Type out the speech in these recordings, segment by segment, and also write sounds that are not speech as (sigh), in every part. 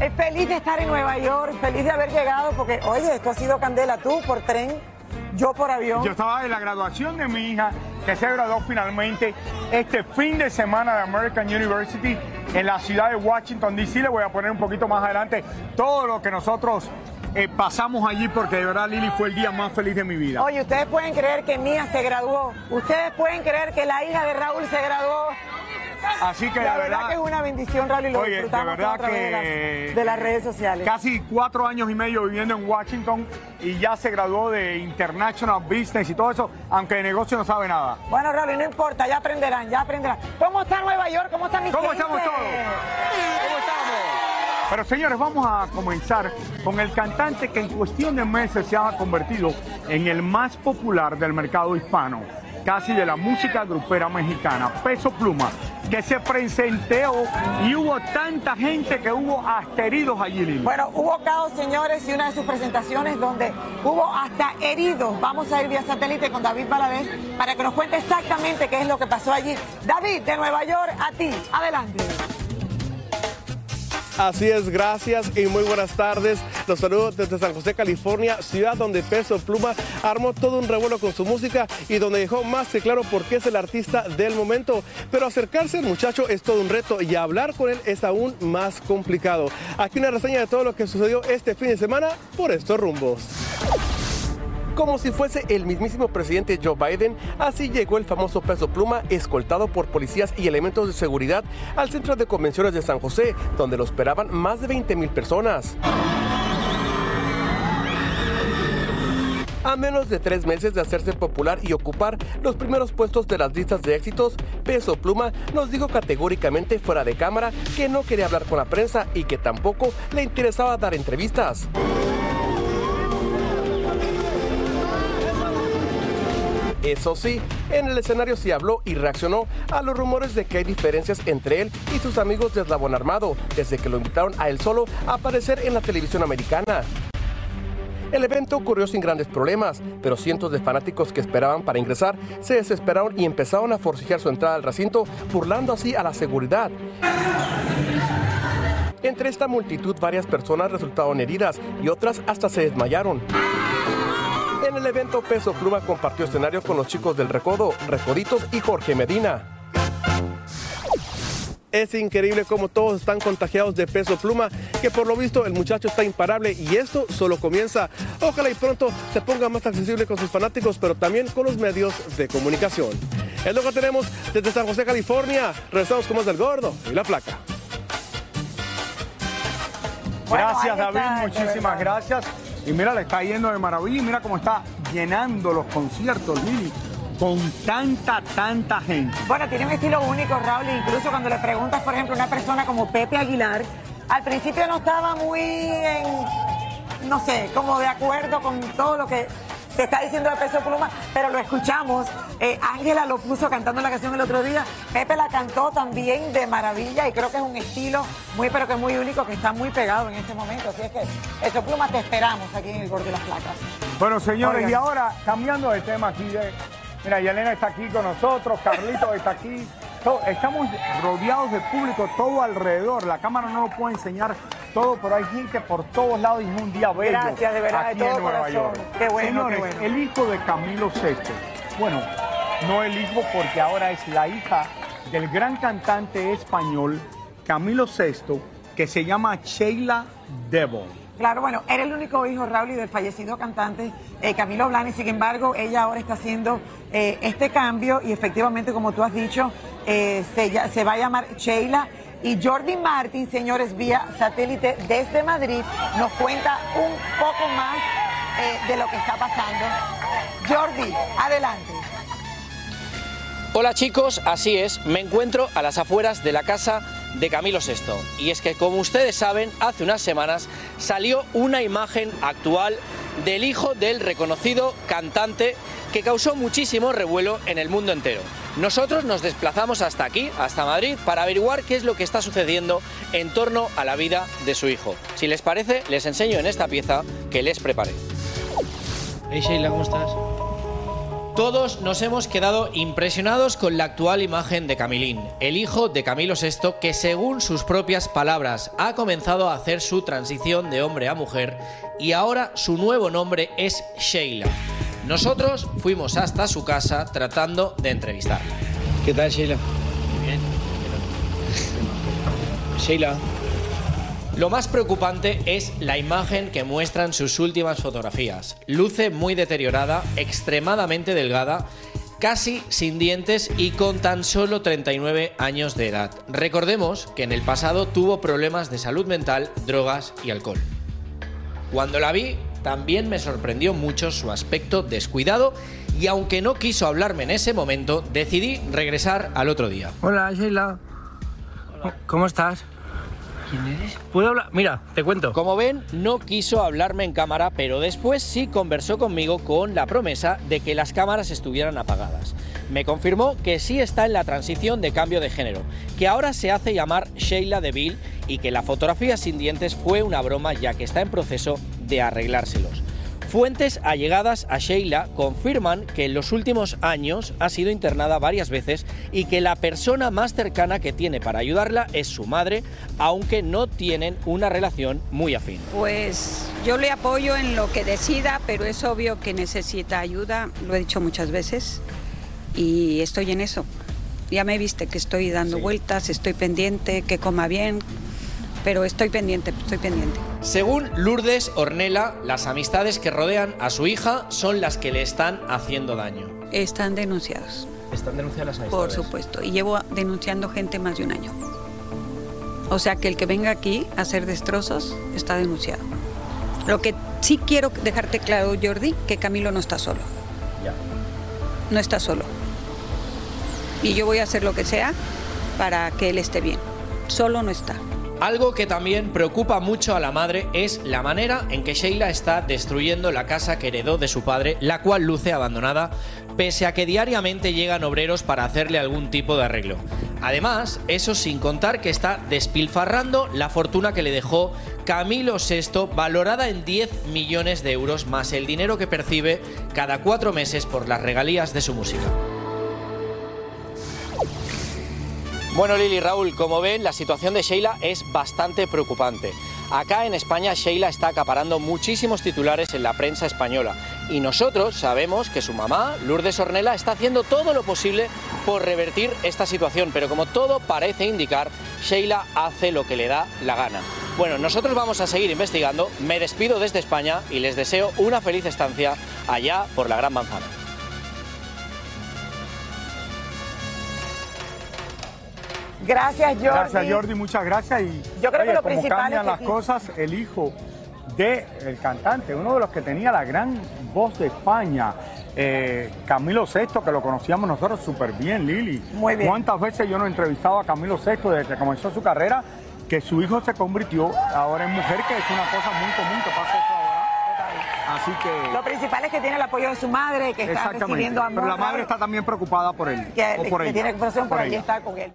Es feliz de estar en Nueva York, feliz de haber llegado, porque oye, esto ha sido candela, tú por tren, yo por avión. Yo estaba en la graduación de mi hija, que se graduó finalmente este fin de semana de American University en la ciudad de Washington, D.C. Le voy a poner un poquito más adelante todo lo que nosotros eh, pasamos allí, porque de verdad Lili fue el día más feliz de mi vida. Oye, ustedes pueden creer que Mía se graduó, ustedes pueden creer que la hija de Raúl se graduó. Así que La de verdad, verdad, que es una bendición, Raúl, y lo Oye, de disfrutamos verdad todo a través de las- que- de las redes sociales. casi cuatro años y medio viviendo en Washington y ya se graduó de International Business y todo eso, aunque de negocio no sabe nada. Bueno, Raúl, no importa, ya aprenderán, ya aprenderán. ¿Cómo está Nueva York? ¿Cómo está mi ¿Cómo estamos todos? ¿Cómo estamos? Pero señores, vamos a comenzar con el cantante que en cuestión de meses se ha convertido en el más popular del mercado hispano, casi de la música grupera mexicana, Peso Pluma, que se presentó y hubo tanta gente que hubo hasta heridos allí, Lili. Bueno, hubo caos, señores, y una de sus presentaciones donde hubo hasta heridos. Vamos a ir vía satélite con David Valadez para que nos cuente exactamente qué es lo que pasó allí. David, de Nueva York, a ti, adelante. Así es, gracias y muy buenas tardes. Los saludo desde San José, California, ciudad donde Peso Pluma armó todo un revuelo con su música y donde dejó más que claro por qué es el artista del momento. Pero acercarse al muchacho es todo un reto y hablar con él es aún más complicado. Aquí una reseña de todo lo que sucedió este fin de semana por estos rumbos. Como si fuese el mismísimo presidente Joe Biden, así llegó el famoso peso pluma escoltado por policías y elementos de seguridad al centro de convenciones de San José, donde lo esperaban más de 20 mil personas. A menos de tres meses de hacerse popular y ocupar los primeros puestos de las listas de éxitos, Peso Pluma nos dijo categóricamente fuera de cámara que no quería hablar con la prensa y que tampoco le interesaba dar entrevistas. Eso sí, en el escenario se habló y reaccionó a los rumores de que hay diferencias entre él y sus amigos de Eslabón Armado, desde que lo invitaron a él solo a aparecer en la televisión americana. El evento ocurrió sin grandes problemas, pero cientos de fanáticos que esperaban para ingresar se desesperaron y empezaron a forcejear su entrada al recinto, burlando así a la seguridad. Entre esta multitud varias personas resultaron heridas y otras hasta se desmayaron. En el evento Peso Pluma compartió escenario con los chicos del Recodo, Recoditos y Jorge Medina. Es increíble cómo todos están contagiados de peso pluma, que por lo visto el muchacho está imparable y esto solo comienza. Ojalá y pronto se ponga más accesible con sus fanáticos, pero también con los medios de comunicación. Es lo que tenemos desde San José, California. Regresamos con más del gordo y la placa. Bueno, Gracias, David, muchísimas gracias. Y mira, le está yendo de maravilla y mira cómo está llenando los conciertos, Lili, con tanta, tanta gente. Bueno, tiene un estilo único, Raúl, incluso cuando le preguntas, por ejemplo, a una persona como Pepe Aguilar, al principio no estaba muy en, no sé, como de acuerdo con todo lo que se está diciendo de Peso Pluma, pero lo escuchamos. Eh, Ángela lo puso cantando la canción el otro día. Pepe la cantó también de maravilla y creo que es un estilo muy, pero que muy único, que está muy pegado en este momento. Así es que Peso Pluma te esperamos aquí en el Gordo de las Placas. Bueno, señores, Oigan. y ahora cambiando de tema aquí de. Mira, Yelena está aquí con nosotros, Carlito está aquí. estamos rodeados de público todo alrededor. La cámara no lo puede enseñar todo, pero hay gente por todos lados y es un día bello. Gracias, de verdad, de aquí todo en Nueva corazón. York. Qué bueno, Señores, qué bueno. el hijo de Camilo VI. Bueno, no el hijo porque ahora es la hija del gran cantante español Camilo VI, que se llama Sheila Devil. Claro, bueno, era el único hijo, Raúl, del fallecido cantante eh, Camilo Blani. Sin embargo, ella ahora está haciendo eh, este cambio y efectivamente, como tú has dicho, eh, se, se va a llamar Sheila. Y Jordi Martin, señores, vía satélite desde Madrid, nos cuenta un poco más de lo que está pasando. Jordi, adelante. Hola chicos, así es, me encuentro a las afueras de la casa de Camilo VI. Y es que, como ustedes saben, hace unas semanas salió una imagen actual del hijo del reconocido cantante que causó muchísimo revuelo en el mundo entero. Nosotros nos desplazamos hasta aquí, hasta Madrid, para averiguar qué es lo que está sucediendo en torno a la vida de su hijo. Si les parece, les enseño en esta pieza que les preparé. Hey Sheila, ¿cómo estás? Todos nos hemos quedado impresionados con la actual imagen de Camilín, el hijo de Camilo VI, que según sus propias palabras ha comenzado a hacer su transición de hombre a mujer y ahora su nuevo nombre es Sheila. Nosotros fuimos hasta su casa tratando de entrevistarla. ¿Qué tal, Sheila? Bien. Sheila, lo más preocupante es la imagen que muestran sus últimas fotografías. Luce muy deteriorada, extremadamente delgada, casi sin dientes y con tan solo 39 años de edad. Recordemos que en el pasado tuvo problemas de salud mental, drogas y alcohol. Cuando la vi, también me sorprendió mucho su aspecto descuidado y aunque no quiso hablarme en ese momento, decidí regresar al otro día. Hola, Sheila. ¿Cómo estás? ¿Quién eres? ¿Puedo hablar? Mira, te cuento. Como ven, no quiso hablarme en cámara, pero después sí conversó conmigo con la promesa de que las cámaras estuvieran apagadas. Me confirmó que sí está en la transición de cambio de género, que ahora se hace llamar Sheila Deville y que la fotografía sin dientes fue una broma ya que está en proceso de arreglárselos. Fuentes allegadas a Sheila confirman que en los últimos años ha sido internada varias veces y que la persona más cercana que tiene para ayudarla es su madre, aunque no tienen una relación muy afín. Pues yo le apoyo en lo que decida, pero es obvio que necesita ayuda, lo he dicho muchas veces, y estoy en eso. Ya me viste que estoy dando vueltas, estoy pendiente, que coma bien, pero estoy pendiente, estoy pendiente. Según Lourdes Ornella, las amistades que rodean a su hija son las que le están haciendo daño. Están denunciados. ¿Están denunciadas las amistades? Por supuesto, y llevo denunciando gente más de un año. O sea que el que venga aquí a hacer destrozos está denunciado. Lo que sí quiero dejarte claro, Jordi, que Camilo no está solo. Ya. No está solo. Y yo voy a hacer lo que sea para que él esté bien. Solo no está. Algo que también preocupa mucho a la madre es la manera en que Sheila está destruyendo la casa que heredó de su padre, la cual luce abandonada, pese a que diariamente llegan obreros para hacerle algún tipo de arreglo. Además, eso sin contar que está despilfarrando la fortuna que le dejó Camilo VI, valorada en 10 millones de euros, más el dinero que percibe cada cuatro meses por las regalías de su música. Bueno, Lili Raúl, como ven, la situación de Sheila es bastante preocupante. Acá en España Sheila está acaparando muchísimos titulares en la prensa española y nosotros sabemos que su mamá, Lourdes Ornella, está haciendo todo lo posible por revertir esta situación, pero como todo parece indicar, Sheila hace lo que le da la gana. Bueno, nosotros vamos a seguir investigando, me despido desde España y les deseo una feliz estancia allá por la Gran Manzana. Gracias, Jordi. Gracias, Jordi, muchas gracias. Y Yo creo que lo como principal cambian es que las aquí- cosas, el hijo del cantante, uno de los que tenía la gran voz de España, eh, Camilo VI, que lo conocíamos nosotros súper bien, Lili. Muy bien. ¿Cuántas veces yo no he entrevistado a Camilo VI desde que comenzó su carrera? Que su hijo se convirtió ahora en mujer, que es una cosa muy común que pasa eso ahora. Así que... Lo principal es que tiene el apoyo de su madre, que está recibiendo amor. Pero la madre está también preocupada por él. que, o por que ella, tiene por allí ella. está con él.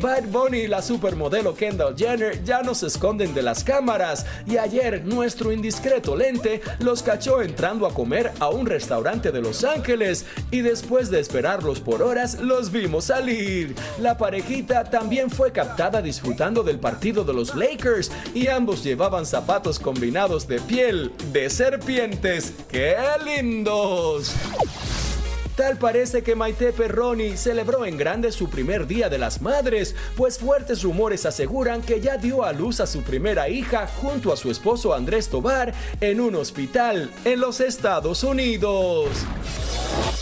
Bad Bunny y la supermodelo Kendall Jenner ya no se esconden de las cámaras y ayer nuestro indiscreto lente los cachó entrando a comer a un restaurante de Los Ángeles y después de esperarlos por horas los vimos salir. La parejita también fue captada disfrutando del partido de los Lakers y ambos llevaban zapatos combinados de piel de serpientes. ¡Qué lindos! Tal parece que Maite Perroni celebró en grande su primer Día de las Madres, pues fuertes rumores aseguran que ya dio a luz a su primera hija junto a su esposo Andrés Tobar en un hospital en los Estados Unidos.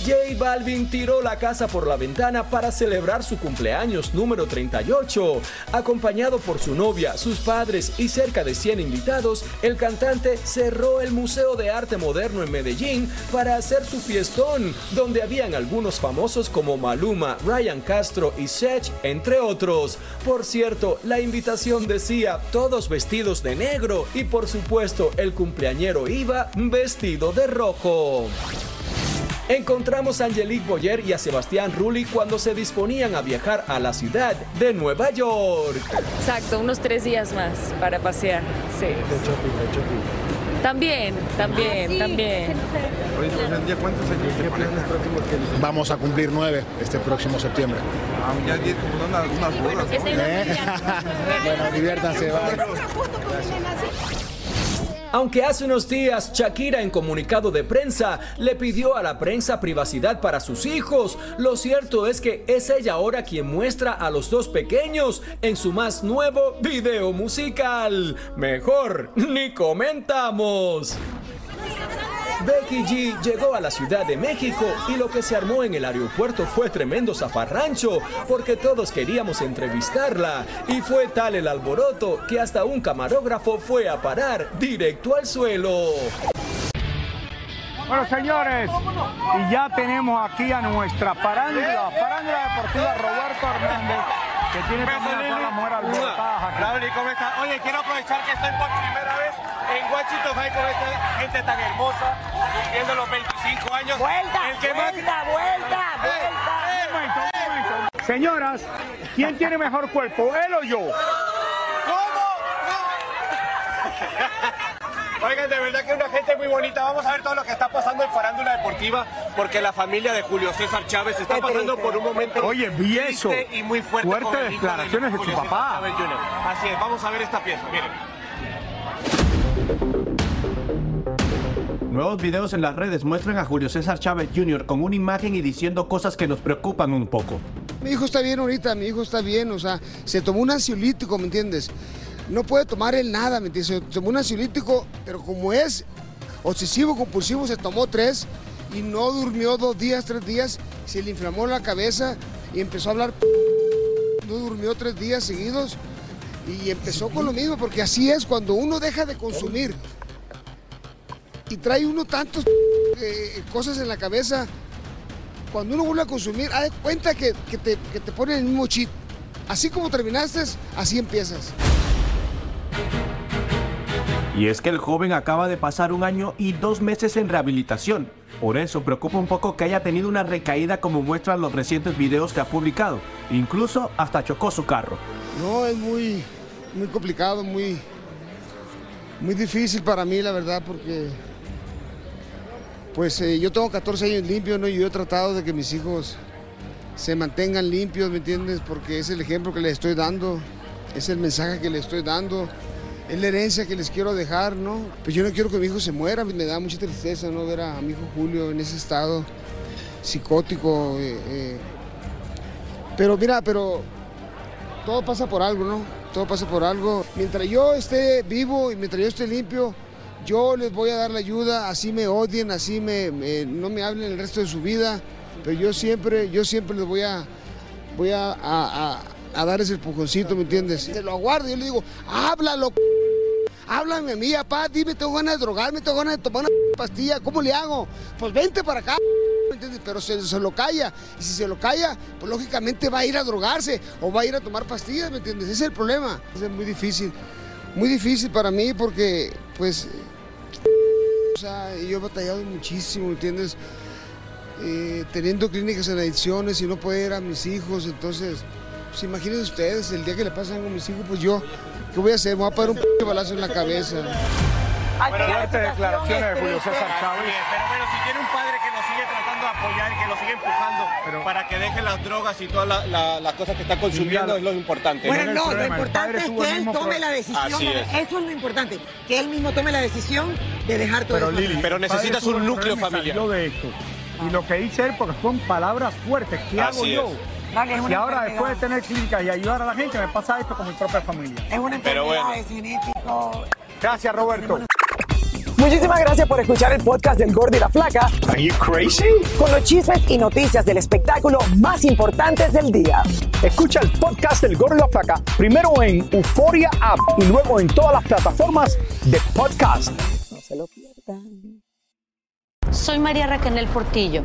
J Balvin tiró la casa por la ventana para celebrar su cumpleaños número 38. Acompañado por su novia, sus padres y cerca de 100 invitados, el cantante cerró el Museo de Arte Moderno en Medellín para hacer su fiestón, donde habían algunos famosos como Maluma, Ryan Castro y Sech, entre otros. Por cierto, la invitación decía todos vestidos de negro y por supuesto el cumpleañero iba vestido de rojo. Encontramos a Angelique Boyer y a Sebastián Rulli cuando se disponían a viajar a la ciudad de Nueva York. Exacto, unos tres días más para pasear. Sí. De shopping, de shopping. También, también, también. ¿cuántos años ¿Qué planes próximos tienes? Vamos a cumplir nueve este próximo septiembre. Ah, ya di- como unas, unas bodas. ¿Eh? (laughs) bueno, diviértanse, bye. Aunque hace unos días Shakira en comunicado de prensa le pidió a la prensa privacidad para sus hijos, lo cierto es que es ella ahora quien muestra a los dos pequeños en su más nuevo video musical. Mejor ni comentamos. Becky G llegó a la Ciudad de México y lo que se armó en el aeropuerto fue tremendo zafarrancho porque todos queríamos entrevistarla y fue tal el alboroto que hasta un camarógrafo fue a parar directo al suelo. Bueno, señores, y ya tenemos aquí a nuestra parándula, parándula deportiva Roberto Hernández, que tiene también a mujeres alborotadas aquí. Lauri, ¿cómo estás? Oye, quiero aprovechar que estoy por primera vez en Guachito High con esta gente tan hermosa, cumpliendo los 25 años. Vuelta, El que más- vuelta, vuelta, vuelta. Un momento, un momento. Señoras, ¿quién tiene mejor cuerpo, él o yo? Oigan, de verdad que es una gente muy bonita. Vamos a ver todo lo que está pasando en Farándula Deportiva, porque la familia de Julio César Chávez está pasando por un momento Oye, vi eso. y muy fuerte. Hijo declaraciones de su Julio papá. Así es, vamos a ver esta pieza, miren. Nuevos videos en las redes muestran a Julio César Chávez Jr. con una imagen y diciendo cosas que nos preocupan un poco. Mi hijo está bien ahorita, mi hijo está bien, o sea, se tomó un ansiolítico, ¿me entiendes? No puede tomar él nada, ¿me entiendes? Se tomó un ansiolítico, pero como es obsesivo compulsivo, se tomó tres y no durmió dos días, tres días, se le inflamó la cabeza y empezó a hablar. No durmió tres días seguidos y empezó con lo mismo, porque así es, cuando uno deja de consumir y trae uno tantas cosas en la cabeza, cuando uno vuelve a consumir, haz cuenta que, que te, que te ponen el mismo chip. Así como terminaste, así empiezas. Y es que el joven acaba de pasar un año y dos meses en rehabilitación. Por eso preocupa un poco que haya tenido una recaída como muestran los recientes videos que ha publicado. Incluso hasta chocó su carro. No, es muy, muy complicado, muy, muy difícil para mí, la verdad, porque pues eh, yo tengo 14 años limpio, ¿no? Y yo he tratado de que mis hijos se mantengan limpios, ¿me entiendes? Porque es el ejemplo que les estoy dando, es el mensaje que les estoy dando, es la herencia que les quiero dejar, ¿no? Pues yo no quiero que mi hijo se muera, me da mucha tristeza, ¿no? Ver a mi hijo Julio en ese estado psicótico. eh, eh. Pero mira, pero todo pasa por algo, ¿no? Todo pasa por algo. Mientras yo esté vivo y mientras yo esté limpio, yo les voy a dar la ayuda, así me odien, así me, no me hablen el resto de su vida, pero yo siempre, yo siempre les voy a, voy a- a darles el pujoncito, ¿me entiendes? Se lo aguardo, yo le digo, háblalo, háblame a mí, papá, dime, tengo ganas de drogarme, tengo ganas de tomar una pastilla, ¿cómo le hago? Pues vente para acá, ¿me entiendes? Pero se, se lo calla, y si se lo calla, pues lógicamente va a ir a drogarse o va a ir a tomar pastillas, ¿me entiendes? Ese es el problema, es muy difícil, muy difícil para mí porque, pues, yo he batallado muchísimo, ¿me entiendes? Eh, teniendo clínicas en adicciones y no poder ir a mis hijos, entonces Pues imagínense ustedes, el día que le pasan algo a mis hijos, pues yo, ¿qué voy a hacer? Me voy a parar un p balazo en la cabeza. Pero fuertes declaraciones de Julio César Chávez. Pero bueno, si tiene un padre que lo sigue tratando de apoyar y que lo sigue empujando para que deje las drogas y todas la- la- las cosas que está consumiendo, es lo importante. Bueno, no, lo importante es que él tome la decisión. Es. Eso es lo importante, que él mismo tome la decisión de dejar todo Pero eso. Lili, Pero necesitas un núcleo familiar. de esto. Y lo que dice él, porque son palabras fuertes. ¿Qué hago yo? es. Una ahora enfermedad. después de tener clínicas y ayudar a la gente, me pasa esto con mi propia familia. Es una Pero enfermedad, bueno. Gracias, Roberto. Muchísimas gracias por escuchar el podcast del Gordo y la Flaca. Are you crazy? Con los chismes y noticias del espectáculo más importantes del día. Escucha el podcast del Gordo y la Flaca primero en Euforia App y luego en todas las plataformas de podcast. No se lo pierdan. Soy María Raquel Portillo.